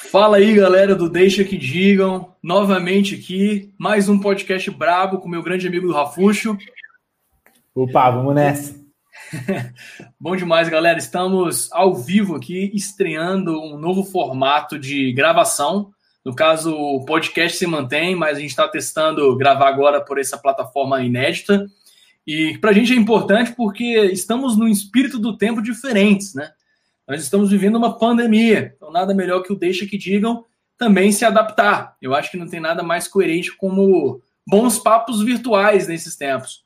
Fala aí, galera do Deixa que Digam, novamente aqui, mais um podcast brabo com meu grande amigo do Rafuxo. Opa, vamos nessa. Bom demais, galera. Estamos ao vivo aqui, estreando um novo formato de gravação. No caso, o podcast se mantém, mas a gente está testando gravar agora por essa plataforma inédita. E para a gente é importante porque estamos no espírito do tempo diferentes, né? Nós estamos vivendo uma pandemia, então nada melhor que o deixa que digam também se adaptar. Eu acho que não tem nada mais coerente como bons papos virtuais nesses tempos.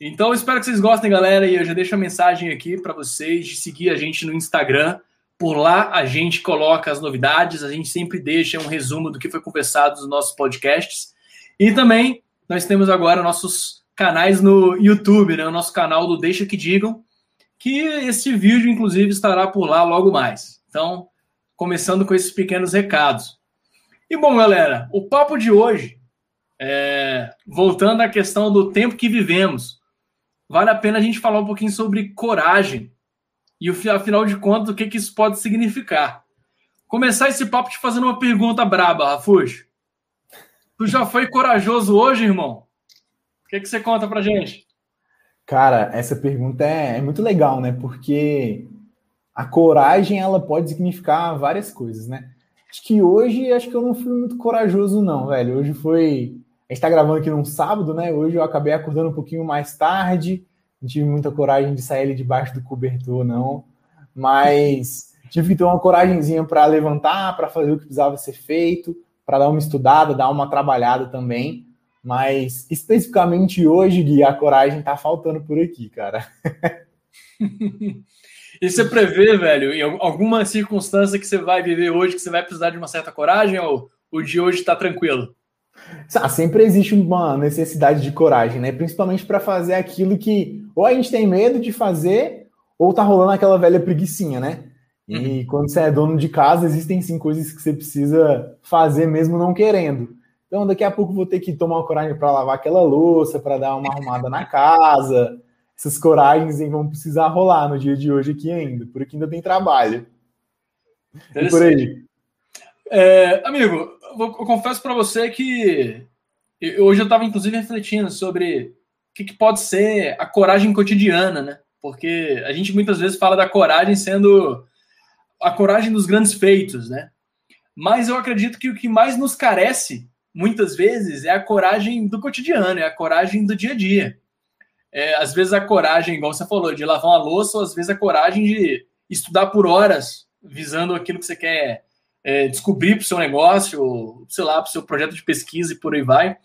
Então, espero que vocês gostem, galera, e eu já deixo a mensagem aqui para vocês de seguir a gente no Instagram. Por lá a gente coloca as novidades, a gente sempre deixa um resumo do que foi conversado nos nossos podcasts. E também nós temos agora nossos canais no YouTube, né? O nosso canal do Deixa que Digam, que esse vídeo, inclusive, estará por lá logo mais. Então, começando com esses pequenos recados. E bom, galera, o papo de hoje, é, voltando à questão do tempo que vivemos, vale a pena a gente falar um pouquinho sobre coragem e, afinal de contas, o que, que isso pode significar. Começar esse papo te fazendo uma pergunta braba, Rafuxo. Tu já foi corajoso hoje, irmão? O que, que você conta pra gente? Cara, essa pergunta é, é, muito legal, né? Porque a coragem ela pode significar várias coisas, né? Acho que hoje acho que eu não fui muito corajoso, não, velho. Hoje foi. A gente tá gravando aqui num sábado, né? Hoje eu acabei acordando um pouquinho mais tarde. Não tive muita coragem de sair ali debaixo do cobertor, não. Mas tive que ter uma coragemzinha para levantar, para fazer o que precisava ser feito, para dar uma estudada, dar uma trabalhada também. Mas especificamente hoje, Gui, a coragem tá faltando por aqui, cara. e você prevê, velho, em alguma circunstância que você vai viver hoje que você vai precisar de uma certa coragem ou o de hoje tá tranquilo? Ah, sempre existe uma necessidade de coragem, né? Principalmente para fazer aquilo que ou a gente tem medo de fazer ou tá rolando aquela velha preguiçinha, né? E uhum. quando você é dono de casa, existem sim coisas que você precisa fazer mesmo não querendo. Então, daqui a pouco vou ter que tomar uma coragem para lavar aquela louça, para dar uma arrumada na casa. Essas coragens vão precisar rolar no dia de hoje aqui ainda, porque ainda tem trabalho. E por aí. É, amigo, eu, confesso para você que hoje eu estava inclusive refletindo sobre o que, que pode ser a coragem cotidiana, né? Porque a gente muitas vezes fala da coragem sendo a coragem dos grandes feitos, né? Mas eu acredito que o que mais nos carece muitas vezes, é a coragem do cotidiano, é a coragem do dia a dia. É, às vezes a coragem, igual você falou, de lavar uma louça, ou às vezes a coragem de estudar por horas, visando aquilo que você quer é, descobrir para o seu negócio, ou, sei lá, para o seu projeto de pesquisa e por aí vai.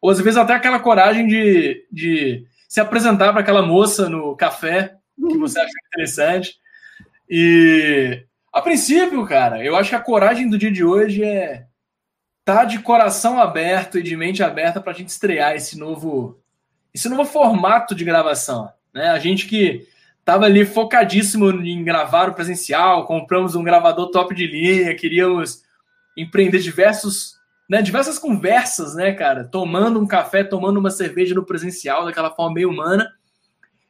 Ou às vezes até aquela coragem de, de se apresentar para aquela moça no café que você acha interessante. E a princípio, cara, eu acho que a coragem do dia de hoje é tá de coração aberto e de mente aberta para a gente estrear esse novo, esse novo formato de gravação. Né? A gente que estava ali focadíssimo em gravar o presencial, compramos um gravador top de linha, queríamos empreender diversos, né, diversas conversas, né, cara? Tomando um café, tomando uma cerveja no presencial, daquela forma meio humana.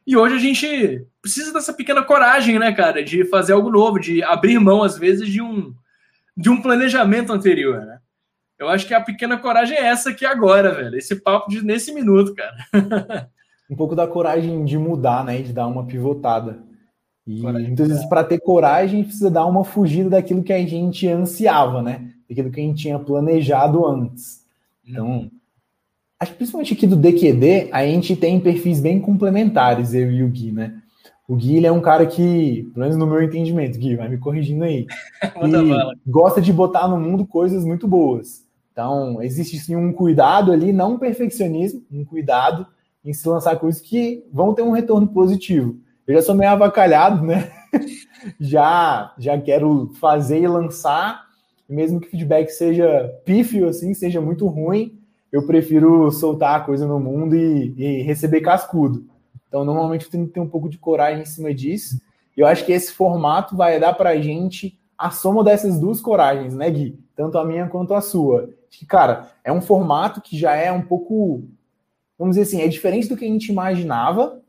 E hoje a gente precisa dessa pequena coragem, né, cara, de fazer algo novo, de abrir mão, às vezes, de um, de um planejamento anterior, né? Eu acho que a pequena coragem é essa aqui agora, velho. Esse papo de nesse minuto, cara. um pouco da coragem de mudar, né? De dar uma pivotada. E coragem muitas vezes, para ter coragem, precisa dar uma fugida daquilo que a gente ansiava, né? Daquilo que a gente tinha planejado antes. Então, hum. acho que principalmente aqui do DQD, a gente tem perfis bem complementares, eu e o Gui, né? O Gui é um cara que, pelo menos no meu entendimento, Gui, vai me corrigindo aí, gosta de botar no mundo coisas muito boas. Então, existe sim um cuidado ali, não um perfeccionismo, um cuidado em se lançar coisas que vão ter um retorno positivo. Eu já sou meio avacalhado, né? já, já quero fazer e lançar, mesmo que o feedback seja pífio, assim, seja muito ruim, eu prefiro soltar a coisa no mundo e, e receber cascudo. Então, normalmente, eu tenho que ter um pouco de coragem em cima disso. Eu acho que esse formato vai dar para a gente a soma dessas duas coragens, né, Gui? Tanto a minha quanto a sua que, cara, é um formato que já é um pouco, vamos dizer assim, é diferente do que a gente imaginava,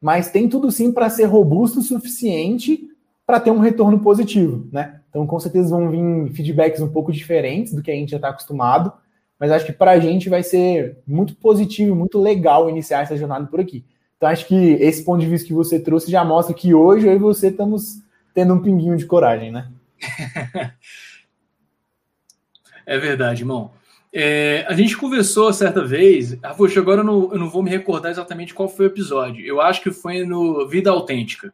mas tem tudo sim para ser robusto o suficiente para ter um retorno positivo, né? Então, com certeza vão vir feedbacks um pouco diferentes do que a gente já está acostumado, mas acho que para a gente vai ser muito positivo, muito legal iniciar essa jornada por aqui. Então, acho que esse ponto de vista que você trouxe já mostra que hoje eu e você estamos tendo um pinguinho de coragem, né? é verdade, irmão. É, a gente conversou certa vez. Ah, poxa, agora eu não, eu não, vou me recordar exatamente qual foi o episódio. Eu acho que foi no Vida Autêntica.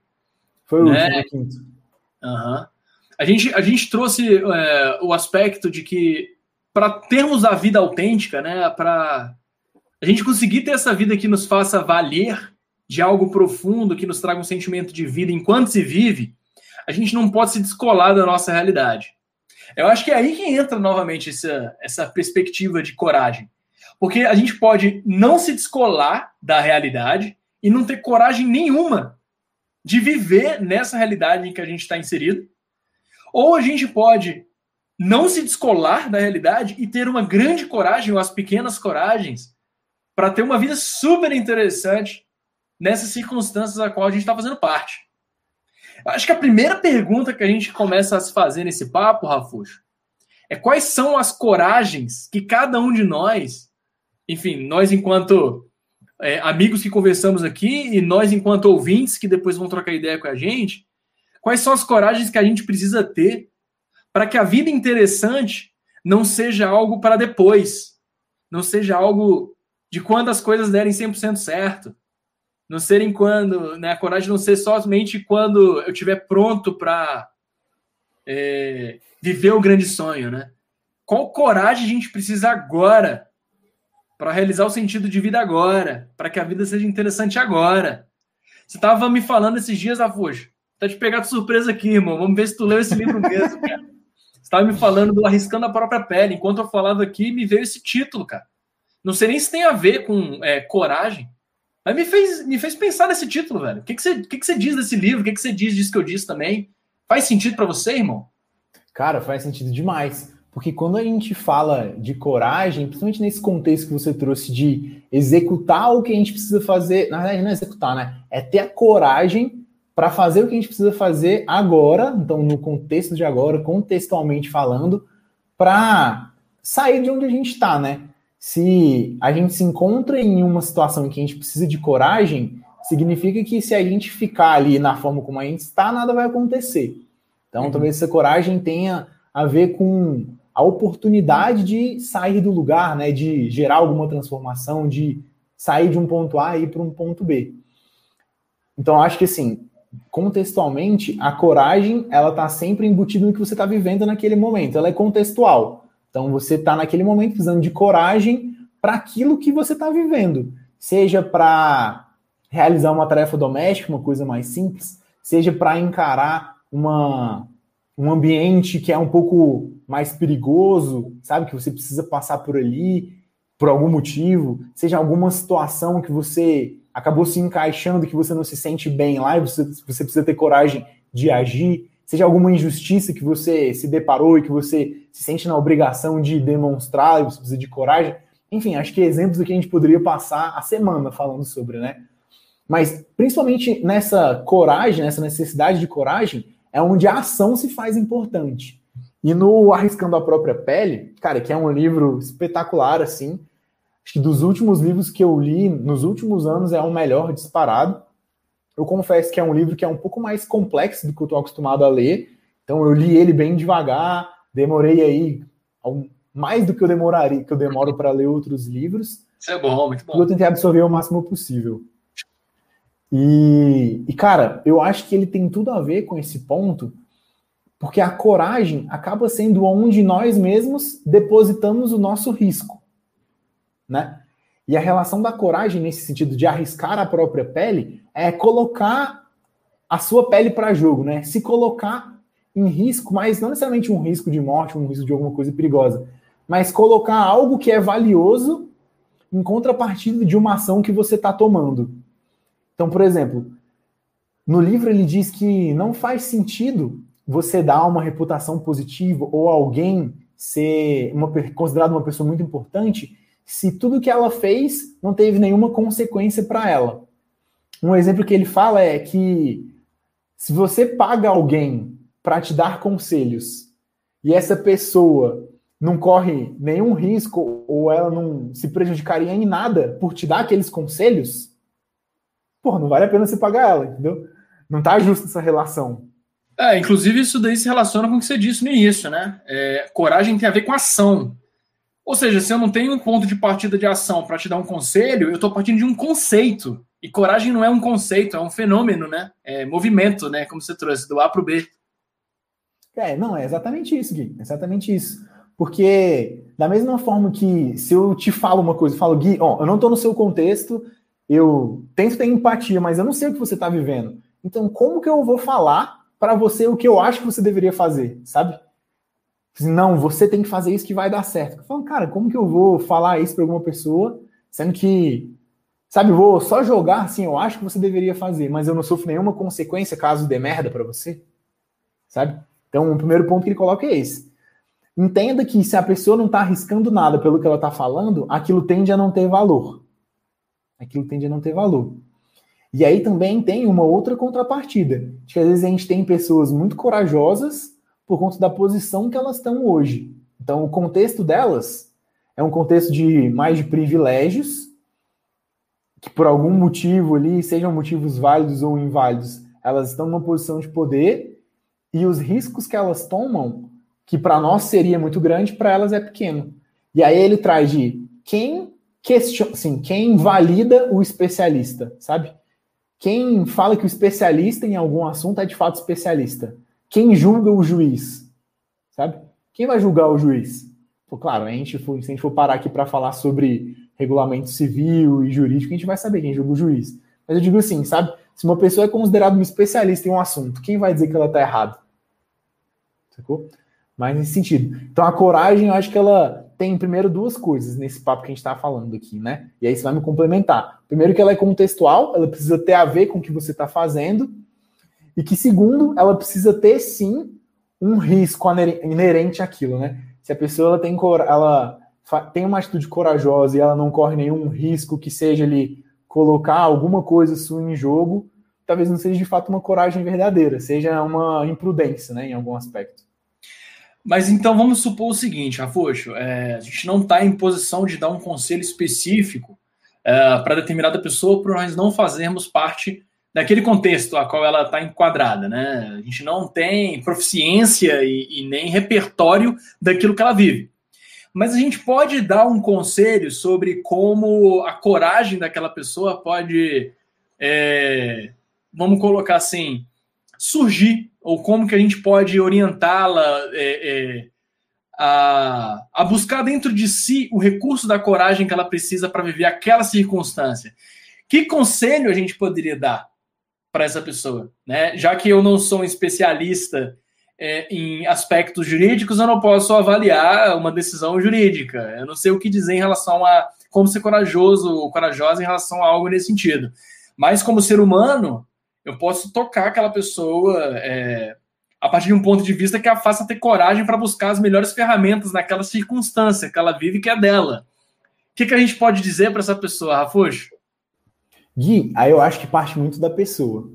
Foi o né? último, quinto. Uhum. A, gente, a gente trouxe é, o aspecto de que para termos a vida autêntica, né, para a gente conseguir ter essa vida que nos faça valer de algo profundo, que nos traga um sentimento de vida enquanto se vive, a gente não pode se descolar da nossa realidade. Eu acho que é aí que entra novamente essa, essa perspectiva de coragem. Porque a gente pode não se descolar da realidade e não ter coragem nenhuma de viver nessa realidade em que a gente está inserido. Ou a gente pode não se descolar da realidade e ter uma grande coragem, ou as pequenas coragens, para ter uma vida super interessante nessas circunstâncias a qual a gente está fazendo parte. Acho que a primeira pergunta que a gente começa a se fazer nesse papo, Rafuxo, é quais são as coragens que cada um de nós, enfim, nós enquanto é, amigos que conversamos aqui e nós enquanto ouvintes que depois vão trocar ideia com a gente, quais são as coragens que a gente precisa ter para que a vida interessante não seja algo para depois, não seja algo de quando as coisas derem 100% certo, não serem quando, né, a coragem não ser somente quando eu estiver pronto para é, viver o grande sonho, né? Qual coragem a gente precisa agora para realizar o sentido de vida agora, para que a vida seja interessante agora? Você estava me falando esses dias, Afuxo, tá te pegar de surpresa aqui, irmão. Vamos ver se tu leu esse livro mesmo, cara. Você estava me falando do Arriscando a Própria Pele. Enquanto eu falava aqui, me veio esse título, cara. Não sei nem se tem a ver com é, coragem, mas me fez, me fez pensar nesse título, velho. O que, que, você, que, que você diz desse livro? O que, que você diz disso que eu disse também? Faz sentido para você, irmão? Cara, faz sentido demais. Porque quando a gente fala de coragem, principalmente nesse contexto que você trouxe de executar o que a gente precisa fazer, na verdade não é executar, né? É ter a coragem para fazer o que a gente precisa fazer agora, então no contexto de agora, contextualmente falando, para sair de onde a gente está, né? Se a gente se encontra em uma situação em que a gente precisa de coragem, significa que se a gente ficar ali na forma como a gente está, nada vai acontecer. Então, uhum. talvez essa coragem tenha a ver com a oportunidade de sair do lugar, né, de gerar alguma transformação, de sair de um ponto A e ir para um ponto B. Então, acho que assim, contextualmente, a coragem ela está sempre embutida no que você está vivendo naquele momento. Ela é contextual. Então você está naquele momento precisando de coragem para aquilo que você está vivendo, seja para realizar uma tarefa doméstica, uma coisa mais simples, seja para encarar uma, um ambiente que é um pouco mais perigoso, sabe, que você precisa passar por ali por algum motivo, seja alguma situação que você acabou se encaixando, que você não se sente bem lá e você, você precisa ter coragem de agir. Seja alguma injustiça que você se deparou e que você se sente na obrigação de demonstrar você precisa de coragem. Enfim, acho que exemplos do que a gente poderia passar a semana falando sobre, né? Mas principalmente nessa coragem, nessa necessidade de coragem, é onde a ação se faz importante. E no Arriscando a Própria Pele, cara, que é um livro espetacular, assim, acho que dos últimos livros que eu li nos últimos anos é o melhor disparado. Eu confesso que é um livro que é um pouco mais complexo do que eu estou acostumado a ler. Então eu li ele bem devagar, demorei aí mais do que eu demoraria, que eu demoro para ler outros livros. Isso é bom, muito bom. Eu tentei absorver o máximo possível. E, e, cara, eu acho que ele tem tudo a ver com esse ponto, porque a coragem acaba sendo onde nós mesmos depositamos o nosso risco, né? E a relação da coragem nesse sentido de arriscar a própria pele é colocar a sua pele para jogo, né? Se colocar em risco, mas não necessariamente um risco de morte, um risco de alguma coisa perigosa, mas colocar algo que é valioso em contrapartida de uma ação que você está tomando. Então, por exemplo, no livro ele diz que não faz sentido você dar uma reputação positiva ou alguém ser uma, considerado uma pessoa muito importante se tudo que ela fez não teve nenhuma consequência para ela. Um exemplo que ele fala é que se você paga alguém para te dar conselhos e essa pessoa não corre nenhum risco ou ela não se prejudicaria em nada por te dar aqueles conselhos, pô, não vale a pena você pagar ela, entendeu? Não tá justo essa relação. É, inclusive isso daí se relaciona com o que você disse no início, né? É, coragem tem a ver com ação. Ou seja, se eu não tenho um ponto de partida de ação para te dar um conselho, eu estou partindo de um conceito. E coragem não é um conceito, é um fenômeno, né? É movimento, né? Como você trouxe, do A para o B. É, não, é exatamente isso, Gui. É exatamente isso. Porque, da mesma forma que se eu te falo uma coisa, eu falo, Gui, ó, eu não estou no seu contexto, eu tento ter empatia, mas eu não sei o que você está vivendo. Então, como que eu vou falar para você o que eu acho que você deveria fazer, sabe? Não, você tem que fazer isso que vai dar certo. Eu falo, cara, como que eu vou falar isso para alguma pessoa, sendo que, sabe, vou só jogar assim, eu acho que você deveria fazer, mas eu não sofro nenhuma consequência caso dê merda para você, sabe? Então, o primeiro ponto que ele coloca é esse. Entenda que se a pessoa não está arriscando nada pelo que ela está falando, aquilo tende a não ter valor. Aquilo tende a não ter valor. E aí também tem uma outra contrapartida, de que às vezes a gente tem pessoas muito corajosas por conta da posição que elas estão hoje. Então, o contexto delas é um contexto de mais de privilégios, que por algum motivo ali, sejam motivos válidos ou inválidos, elas estão numa posição de poder e os riscos que elas tomam, que para nós seria muito grande, para elas é pequeno. E aí ele traz de quem questiona, assim, quem valida o especialista, sabe? Quem fala que o especialista em algum assunto é de fato especialista? Quem julga o juiz? Sabe? Quem vai julgar o juiz? Pô, claro, a gente se a gente for parar aqui para falar sobre regulamento civil e jurídico, a gente vai saber quem julga o juiz. Mas eu digo assim, sabe? Se uma pessoa é considerada um especialista em um assunto, quem vai dizer que ela está errada? Sacou? Mas nesse sentido. Então a coragem, eu acho que ela tem primeiro duas coisas nesse papo que a gente está falando aqui, né? E aí você vai me complementar. Primeiro que ela é contextual, ela precisa ter a ver com o que você está fazendo. E que segundo, ela precisa ter sim um risco inerente àquilo, né? Se a pessoa ela tem, ela tem uma atitude corajosa e ela não corre nenhum risco que seja ali colocar alguma coisa sua em jogo, talvez não seja de fato uma coragem verdadeira, seja uma imprudência, né, em algum aspecto. Mas então vamos supor o seguinte, Rafuxo, é, a gente não está em posição de dar um conselho específico é, para determinada pessoa para nós não fazermos parte daquele contexto a qual ela está enquadrada, né? A gente não tem proficiência e, e nem repertório daquilo que ela vive mas a gente pode dar um conselho sobre como a coragem daquela pessoa pode, é, vamos colocar assim, surgir, ou como que a gente pode orientá-la é, é, a, a buscar dentro de si o recurso da coragem que ela precisa para viver aquela circunstância. Que conselho a gente poderia dar para essa pessoa? Né? Já que eu não sou um especialista é, em aspectos jurídicos, eu não posso avaliar uma decisão jurídica. Eu não sei o que dizer em relação a como ser corajoso ou corajosa em relação a algo nesse sentido. Mas, como ser humano, eu posso tocar aquela pessoa é, a partir de um ponto de vista que a faça ter coragem para buscar as melhores ferramentas naquela circunstância que ela vive que é dela. O que, que a gente pode dizer para essa pessoa, Rafuxo? Gui, aí eu acho que parte muito da pessoa.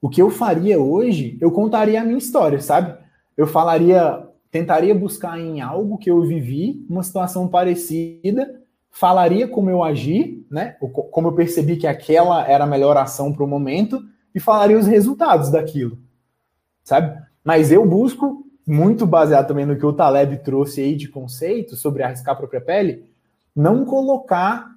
O que eu faria hoje, eu contaria a minha história, sabe? eu falaria, tentaria buscar em algo que eu vivi, uma situação parecida, falaria como eu agi, né? Como eu percebi que aquela era a melhor ação para o momento e falaria os resultados daquilo, sabe? Mas eu busco, muito baseado também no que o Taleb trouxe aí de conceito sobre arriscar a própria pele, não colocar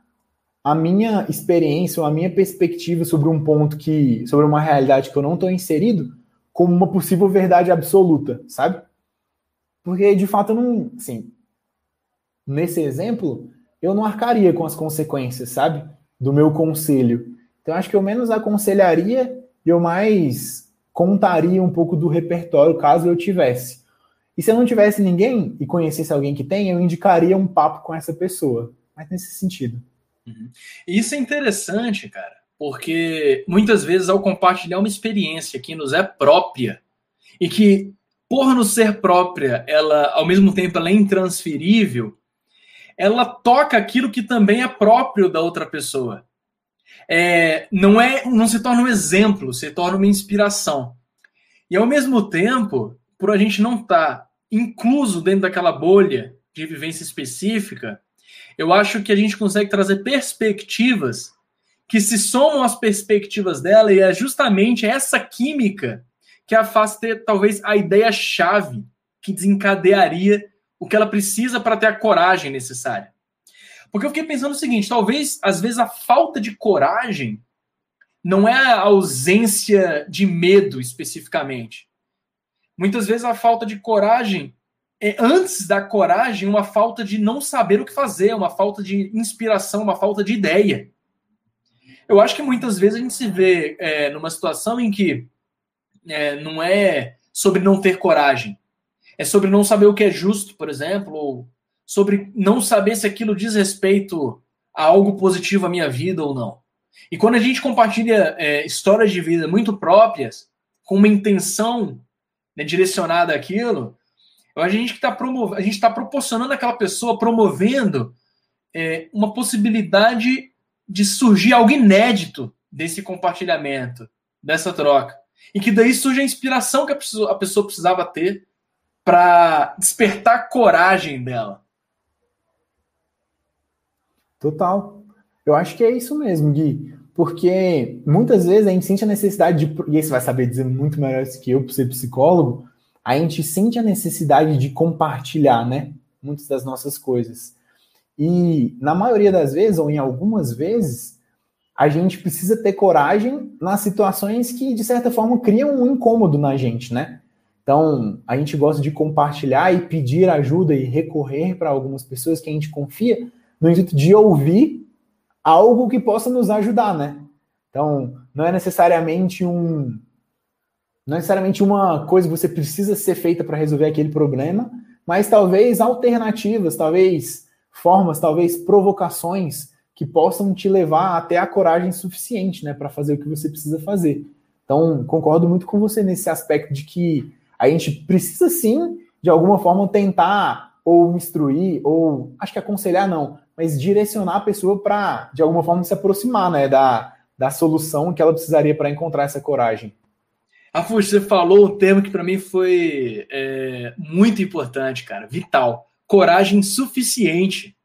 a minha experiência ou a minha perspectiva sobre um ponto que, sobre uma realidade que eu não estou inserido, como uma possível verdade absoluta, sabe? Porque de fato eu não, assim, nesse exemplo, eu não arcaria com as consequências, sabe? Do meu conselho. Então acho que eu menos aconselharia eu mais contaria um pouco do repertório caso eu tivesse. E se eu não tivesse ninguém e conhecesse alguém que tem, eu indicaria um papo com essa pessoa. Mas nesse sentido. Uhum. Isso é interessante, cara porque muitas vezes ao compartilhar uma experiência que nos é própria e que por nos ser própria, ela ao mesmo tempo ela é intransferível, ela toca aquilo que também é próprio da outra pessoa. É, não é, não se torna um exemplo, se torna uma inspiração. E ao mesmo tempo, por a gente não estar tá incluso dentro daquela bolha de vivência específica, eu acho que a gente consegue trazer perspectivas que se somam às perspectivas dela e é justamente essa química que a faz ter talvez a ideia-chave que desencadearia o que ela precisa para ter a coragem necessária. Porque eu fiquei pensando o seguinte: talvez, às vezes, a falta de coragem não é a ausência de medo especificamente. Muitas vezes a falta de coragem é, antes da coragem, uma falta de não saber o que fazer, uma falta de inspiração, uma falta de ideia. Eu acho que muitas vezes a gente se vê é, numa situação em que é, não é sobre não ter coragem, é sobre não saber o que é justo, por exemplo, ou sobre não saber se aquilo diz respeito a algo positivo à minha vida ou não. E quando a gente compartilha é, histórias de vida muito próprias, com uma intenção né, direcionada àquilo, a gente está está proporcionando àquela pessoa, promovendo é, uma possibilidade de surgir algo inédito desse compartilhamento, dessa troca. E que daí surge a inspiração que a pessoa precisava ter para despertar a coragem dela. Total. Eu acho que é isso mesmo, Gui. Porque muitas vezes a gente sente a necessidade de. E você vai saber dizer muito melhor isso que eu, por ser psicólogo. A gente sente a necessidade de compartilhar, né? Muitas das nossas coisas. E na maioria das vezes, ou em algumas vezes, a gente precisa ter coragem nas situações que, de certa forma, criam um incômodo na gente, né? Então, a gente gosta de compartilhar e pedir ajuda e recorrer para algumas pessoas que a gente confia, no intuito de ouvir algo que possa nos ajudar, né? Então, não é necessariamente um não é necessariamente uma coisa que você precisa ser feita para resolver aquele problema, mas talvez alternativas, talvez formas, talvez provocações que possam te levar até a coragem suficiente, né, para fazer o que você precisa fazer. Então, concordo muito com você nesse aspecto de que a gente precisa sim, de alguma forma, tentar ou instruir, ou acho que aconselhar não, mas direcionar a pessoa para, de alguma forma, se aproximar né, da, da solução que ela precisaria para encontrar essa coragem. Afonso, você falou um termo que para mim foi é, muito importante, cara, vital. Coragem suficiente.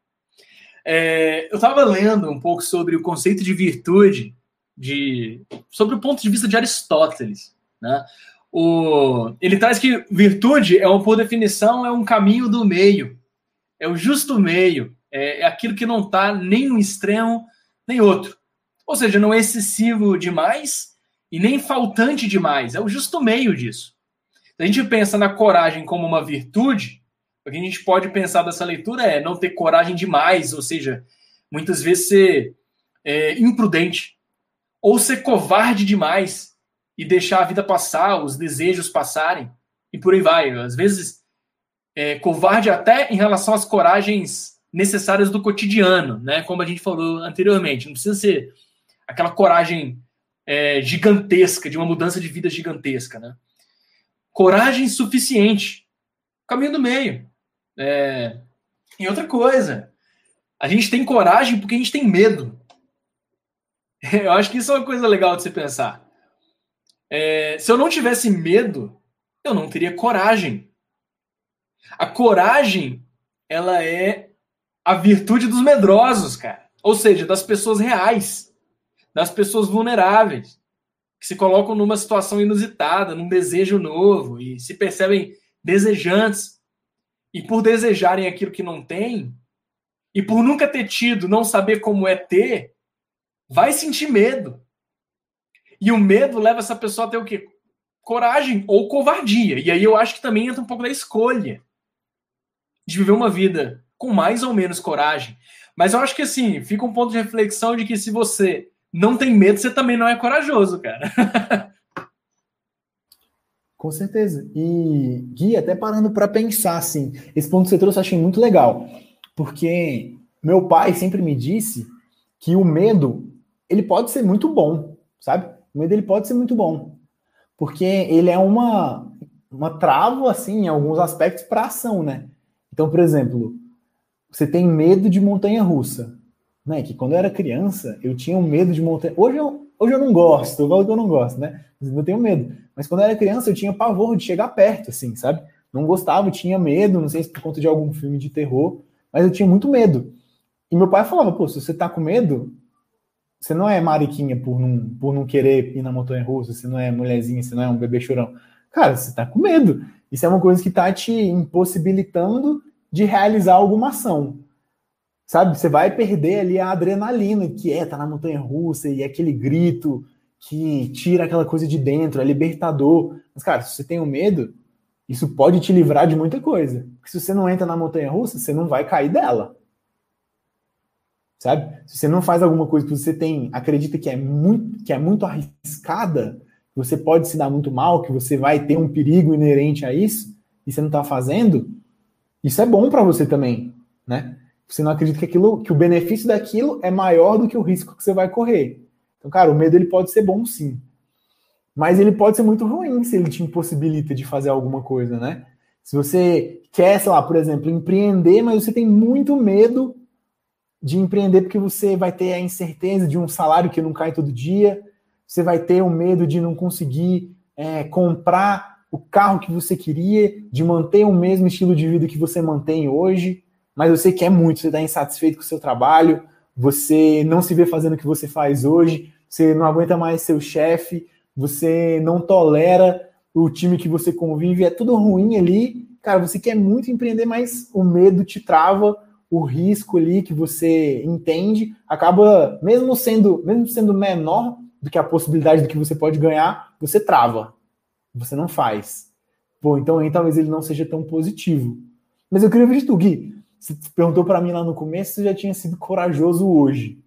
É, eu estava lendo um pouco sobre o conceito de virtude, de, sobre o ponto de vista de Aristóteles. Né? O, ele traz que virtude é, por definição, é um caminho do meio, é o justo meio, é, é aquilo que não está nem um extremo nem outro. Ou seja, não é excessivo demais e nem faltante demais, é o justo meio disso. Se a gente pensa na coragem como uma virtude, o que a gente pode pensar dessa leitura é não ter coragem demais, ou seja, muitas vezes ser é, imprudente, ou ser covarde demais e deixar a vida passar, os desejos passarem, e por aí vai. Às vezes, é, covarde até em relação às coragens necessárias do cotidiano, né? Como a gente falou anteriormente. Não precisa ser aquela coragem é, gigantesca, de uma mudança de vida gigantesca, né? Coragem suficiente. Caminho do meio. É... E outra coisa, a gente tem coragem porque a gente tem medo. Eu acho que isso é uma coisa legal de se pensar. É, se eu não tivesse medo, eu não teria coragem. A coragem, ela é a virtude dos medrosos, cara. Ou seja, das pessoas reais, das pessoas vulneráveis, que se colocam numa situação inusitada, num desejo novo e se percebem desejantes. E por desejarem aquilo que não tem, e por nunca ter tido, não saber como é ter, vai sentir medo. E o medo leva essa pessoa a ter o quê? Coragem ou covardia. E aí eu acho que também entra um pouco da escolha de viver uma vida com mais ou menos coragem. Mas eu acho que assim, fica um ponto de reflexão de que se você não tem medo, você também não é corajoso, cara. Com certeza. E, Gui, até parando para pensar, assim, esse ponto que você trouxe eu achei muito legal. Porque meu pai sempre me disse que o medo, ele pode ser muito bom, sabe? O medo ele pode ser muito bom, porque ele é uma, uma trava, assim, em alguns aspectos para ação, né? Então, por exemplo, você tem medo de montanha russa, né? Que quando eu era criança, eu tinha um medo de montanha. Hoje eu, hoje eu não gosto, falo que eu não gosto, né? Eu tenho medo. Mas quando eu era criança, eu tinha pavor de chegar perto, assim, sabe? Não gostava, tinha medo, não sei se por conta de algum filme de terror, mas eu tinha muito medo. E meu pai falava, pô, se você tá com medo, você não é mariquinha por não, por não querer ir na montanha russa, você não é mulherzinha, você não é um bebê chorão. Cara, você tá com medo. Isso é uma coisa que tá te impossibilitando de realizar alguma ação. Sabe? Você vai perder ali a adrenalina que é tá na montanha russa e aquele grito que tira aquela coisa de dentro, é libertador. Mas, cara, se você tem um medo, isso pode te livrar de muita coisa. Porque se você não entra na montanha russa, você não vai cair dela. Sabe? Se você não faz alguma coisa que você tem, acredita que é muito, que é muito arriscada, que você pode se dar muito mal, que você vai ter um perigo inerente a isso, e você não está fazendo, isso é bom para você também, né? Você não acredita que aquilo, que o benefício daquilo é maior do que o risco que você vai correr. Então, cara, o medo ele pode ser bom sim. Mas ele pode ser muito ruim se ele te impossibilita de fazer alguma coisa, né? Se você quer, sei lá, por exemplo, empreender, mas você tem muito medo de empreender porque você vai ter a incerteza de um salário que não cai todo dia, você vai ter o medo de não conseguir é, comprar o carro que você queria, de manter o mesmo estilo de vida que você mantém hoje, mas você quer muito, você está insatisfeito com o seu trabalho, você não se vê fazendo o que você faz hoje, você não aguenta mais seu chefe, você não tolera o time que você convive, é tudo ruim ali. Cara, você quer muito empreender, mas o medo te trava, o risco ali que você entende acaba, mesmo sendo, mesmo sendo menor do que a possibilidade do que você pode ganhar, você trava. Você não faz. Pô, então aí talvez ele não seja tão positivo. Mas eu queria ver de tu, Gui. Você perguntou para mim lá no começo se já tinha sido corajoso hoje.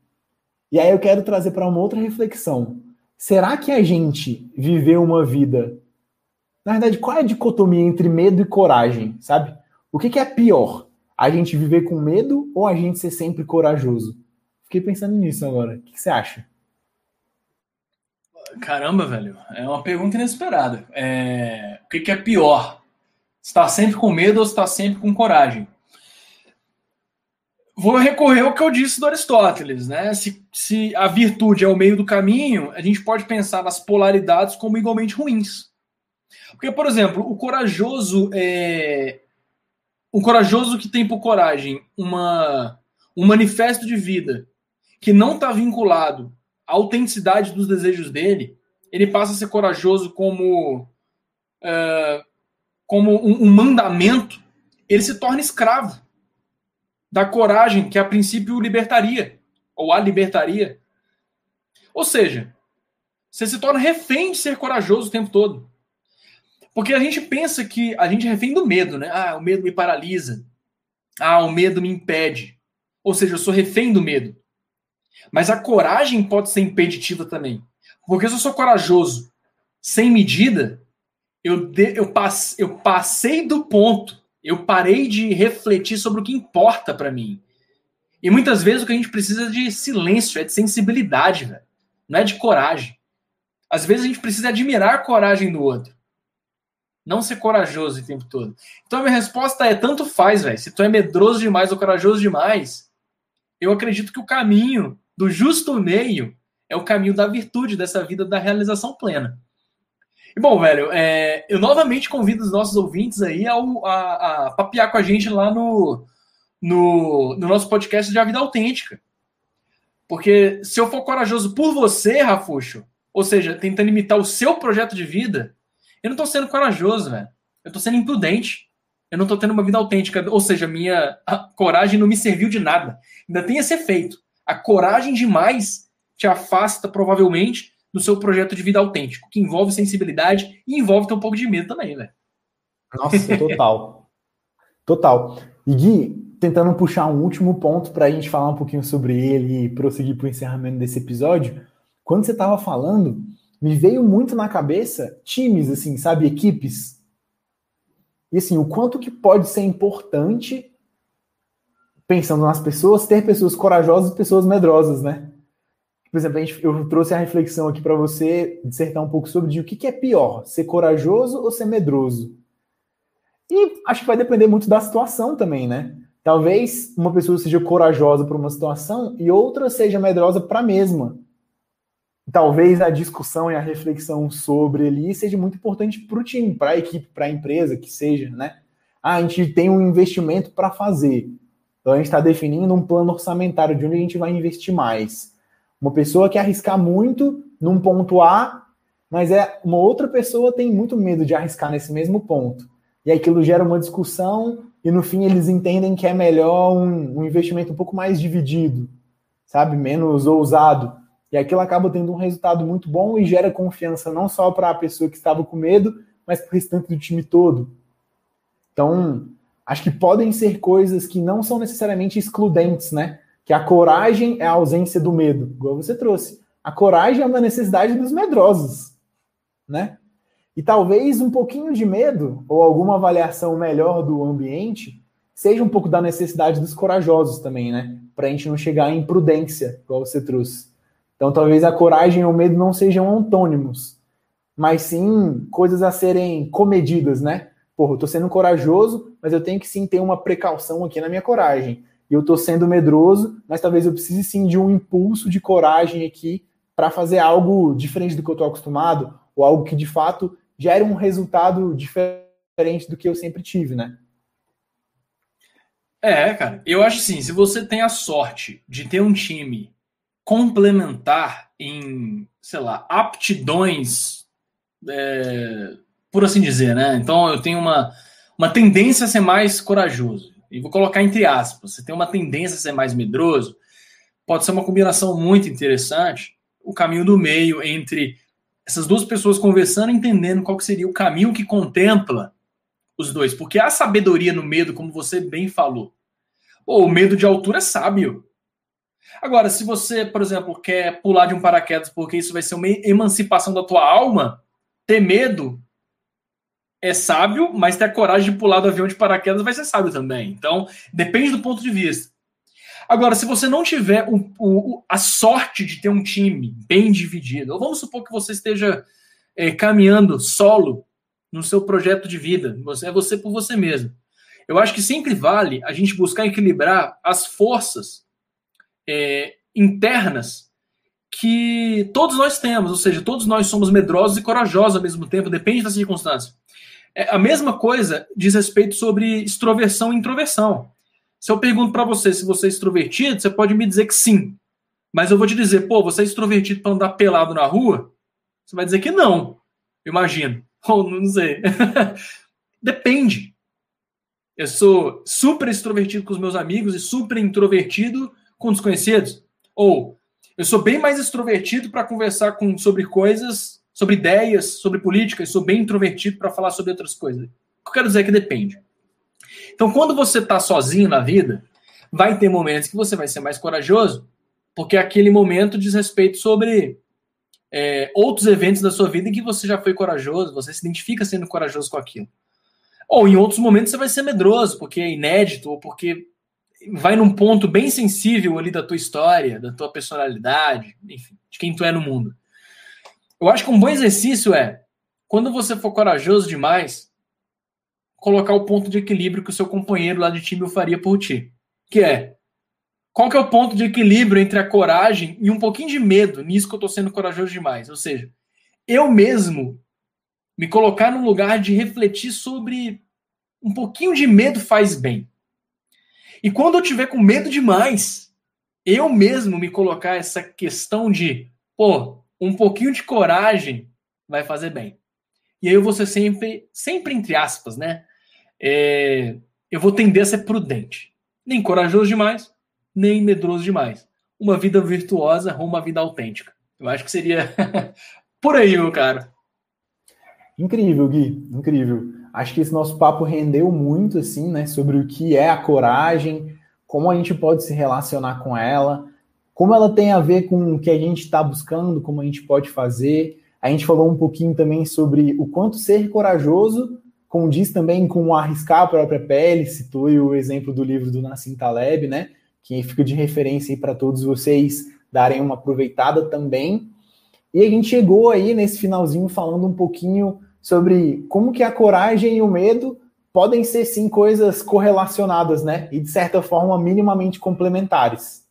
E aí eu quero trazer para uma outra reflexão. Será que a gente viveu uma vida. Na verdade, qual é a dicotomia entre medo e coragem, sabe? O que, que é pior? A gente viver com medo ou a gente ser sempre corajoso? Fiquei pensando nisso agora. O que, que você acha? Caramba, velho. É uma pergunta inesperada. É... O que, que é pior? Estar sempre com medo ou estar sempre com coragem? vou recorrer ao que eu disse do Aristóteles, né? Se, se a virtude é o meio do caminho, a gente pode pensar nas polaridades como igualmente ruins. Porque, por exemplo, o corajoso é. O corajoso que tem por coragem uma, um manifesto de vida que não está vinculado à autenticidade dos desejos dele, ele passa a ser corajoso como, uh, como um, um mandamento, ele se torna escravo da coragem que a princípio o libertaria, ou a libertaria. Ou seja, você se torna refém de ser corajoso o tempo todo. Porque a gente pensa que a gente é refém do medo, né? Ah, o medo me paralisa. Ah, o medo me impede. Ou seja, eu sou refém do medo. Mas a coragem pode ser impeditiva também. Porque se eu sou corajoso sem medida, eu, de, eu, eu passei do ponto eu parei de refletir sobre o que importa para mim. E muitas vezes o que a gente precisa é de silêncio, é de sensibilidade, velho. Não é de coragem. Às vezes a gente precisa admirar a coragem do outro. Não ser corajoso o tempo todo. Então a minha resposta é: tanto faz, velho. Se tu é medroso demais ou corajoso demais, eu acredito que o caminho do justo meio é o caminho da virtude, dessa vida da realização plena. E bom, velho, é, eu novamente convido os nossos ouvintes aí a, a papear com a gente lá no, no, no nosso podcast de A Vida Autêntica. Porque se eu for corajoso por você, Rafuxo, ou seja, tentando imitar o seu projeto de vida, eu não estou sendo corajoso, velho. Eu estou sendo imprudente. Eu não estou tendo uma vida autêntica. Ou seja, minha coragem não me serviu de nada. Ainda tem esse efeito. A coragem demais te afasta, provavelmente, no seu projeto de vida autêntico, que envolve sensibilidade e envolve ter um pouco de medo também, velho. Nossa, total. total. E Gui, tentando puxar um último ponto para a gente falar um pouquinho sobre ele e prosseguir para o encerramento desse episódio, quando você estava falando, me veio muito na cabeça times, assim, sabe, equipes. E assim, o quanto que pode ser importante, pensando nas pessoas, ter pessoas corajosas e pessoas medrosas, né? Por exemplo, gente, eu trouxe a reflexão aqui para você dissertar um pouco sobre o que, que é pior, ser corajoso ou ser medroso. E acho que vai depender muito da situação também, né? Talvez uma pessoa seja corajosa para uma situação e outra seja medrosa para a mesma. talvez a discussão e a reflexão sobre ele seja muito importante para o time, para a equipe, para a empresa, que seja, né? Ah, a gente tem um investimento para fazer. Então a gente está definindo um plano orçamentário de onde a gente vai investir mais. Uma pessoa quer arriscar muito num ponto A, mas é uma outra pessoa tem muito medo de arriscar nesse mesmo ponto. E aquilo gera uma discussão e no fim eles entendem que é melhor um, um investimento um pouco mais dividido, sabe, menos ousado. E aquilo acaba tendo um resultado muito bom e gera confiança não só para a pessoa que estava com medo, mas para o restante do time todo. Então, acho que podem ser coisas que não são necessariamente excludentes, né? Que a coragem é a ausência do medo, igual você trouxe. A coragem é uma necessidade dos medrosos, né? E talvez um pouquinho de medo ou alguma avaliação melhor do ambiente seja um pouco da necessidade dos corajosos também, né? Para a gente não chegar em imprudência, igual você trouxe. Então, talvez a coragem e o medo não sejam antônimos, mas sim coisas a serem comedidas, né? Porra, eu tô sendo corajoso, mas eu tenho que sim ter uma precaução aqui na minha coragem. E eu tô sendo medroso, mas talvez eu precise sim de um impulso de coragem aqui para fazer algo diferente do que eu tô acostumado, ou algo que de fato gere um resultado diferente do que eu sempre tive, né? É, cara, eu acho assim, se você tem a sorte de ter um time complementar em, sei lá, aptidões, é, por assim dizer, né? Então eu tenho uma, uma tendência a ser mais corajoso. E vou colocar entre aspas. Você tem uma tendência a ser mais medroso. Pode ser uma combinação muito interessante. O caminho do meio entre essas duas pessoas conversando, entendendo qual seria o caminho que contempla os dois. Porque a sabedoria no medo, como você bem falou. Pô, o medo de altura é sábio. Agora, se você, por exemplo, quer pular de um paraquedas porque isso vai ser uma emancipação da tua alma, ter medo é sábio, mas ter a coragem de pular do avião de paraquedas vai ser sábio também. Então, depende do ponto de vista. Agora, se você não tiver o, o, a sorte de ter um time bem dividido, ou vamos supor que você esteja é, caminhando solo no seu projeto de vida, você é você por você mesmo. Eu acho que sempre vale a gente buscar equilibrar as forças é, internas que todos nós temos, ou seja, todos nós somos medrosos e corajosos ao mesmo tempo, depende da circunstância. É, a mesma coisa diz respeito sobre extroversão e introversão. Se eu pergunto para você se você é extrovertido, você pode me dizer que sim. Mas eu vou te dizer, pô, você é extrovertido para andar pelado na rua? Você vai dizer que não. Imagino. Ou não sei. Depende. Eu sou super extrovertido com os meus amigos e super introvertido com desconhecidos? Ou eu sou bem mais extrovertido para conversar com, sobre coisas, sobre ideias, sobre política, e sou bem introvertido para falar sobre outras coisas. O que eu quero dizer é que depende. Então, quando você está sozinho na vida, vai ter momentos que você vai ser mais corajoso, porque aquele momento diz respeito sobre é, outros eventos da sua vida em que você já foi corajoso, você se identifica sendo corajoso com aquilo. Ou em outros momentos você vai ser medroso, porque é inédito, ou porque vai num ponto bem sensível ali da tua história, da tua personalidade, enfim, de quem tu é no mundo. Eu acho que um bom exercício é, quando você for corajoso demais, colocar o ponto de equilíbrio que o seu companheiro lá de time faria por ti. Que é, qual que é o ponto de equilíbrio entre a coragem e um pouquinho de medo nisso que eu tô sendo corajoso demais? Ou seja, eu mesmo me colocar no lugar de refletir sobre um pouquinho de medo faz bem. E quando eu tiver com medo demais, eu mesmo me colocar essa questão de, pô, um pouquinho de coragem vai fazer bem. E aí eu vou ser sempre, sempre entre aspas, né? É, eu vou tender a ser prudente. Nem corajoso demais, nem medroso demais. Uma vida virtuosa ou uma vida autêntica. Eu acho que seria por aí, meu cara. Incrível, Gui, incrível. Acho que esse nosso papo rendeu muito, assim, né, sobre o que é a coragem, como a gente pode se relacionar com ela, como ela tem a ver com o que a gente está buscando, como a gente pode fazer. A gente falou um pouquinho também sobre o quanto ser corajoso condiz também com arriscar a própria pele, citou o exemplo do livro do Nassim Taleb, né, que fica de referência para todos vocês darem uma aproveitada também. E a gente chegou aí nesse finalzinho falando um pouquinho sobre como que a coragem e o medo podem ser sim coisas correlacionadas, né? E de certa forma minimamente complementares.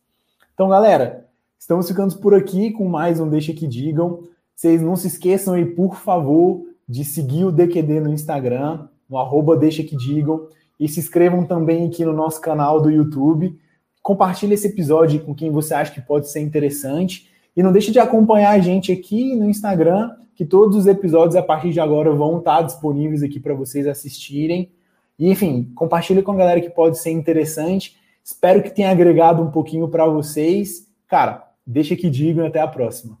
Então, galera, Estamos ficando por aqui com mais um Deixa Que Digam. Vocês não se esqueçam aí, por favor, de seguir o DQD no Instagram, no arroba Deixa Que Digam, e se inscrevam também aqui no nosso canal do YouTube. Compartilhe esse episódio com quem você acha que pode ser interessante. E não deixe de acompanhar a gente aqui no Instagram, que todos os episódios a partir de agora vão estar disponíveis aqui para vocês assistirem. E, enfim, compartilhe com a galera que pode ser interessante. Espero que tenha agregado um pouquinho para vocês. Cara, deixa que digam até a próxima.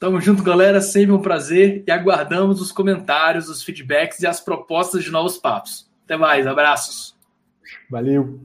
Tamo junto, galera. Sempre um prazer e aguardamos os comentários, os feedbacks e as propostas de novos papos. Até mais, abraços. Valeu.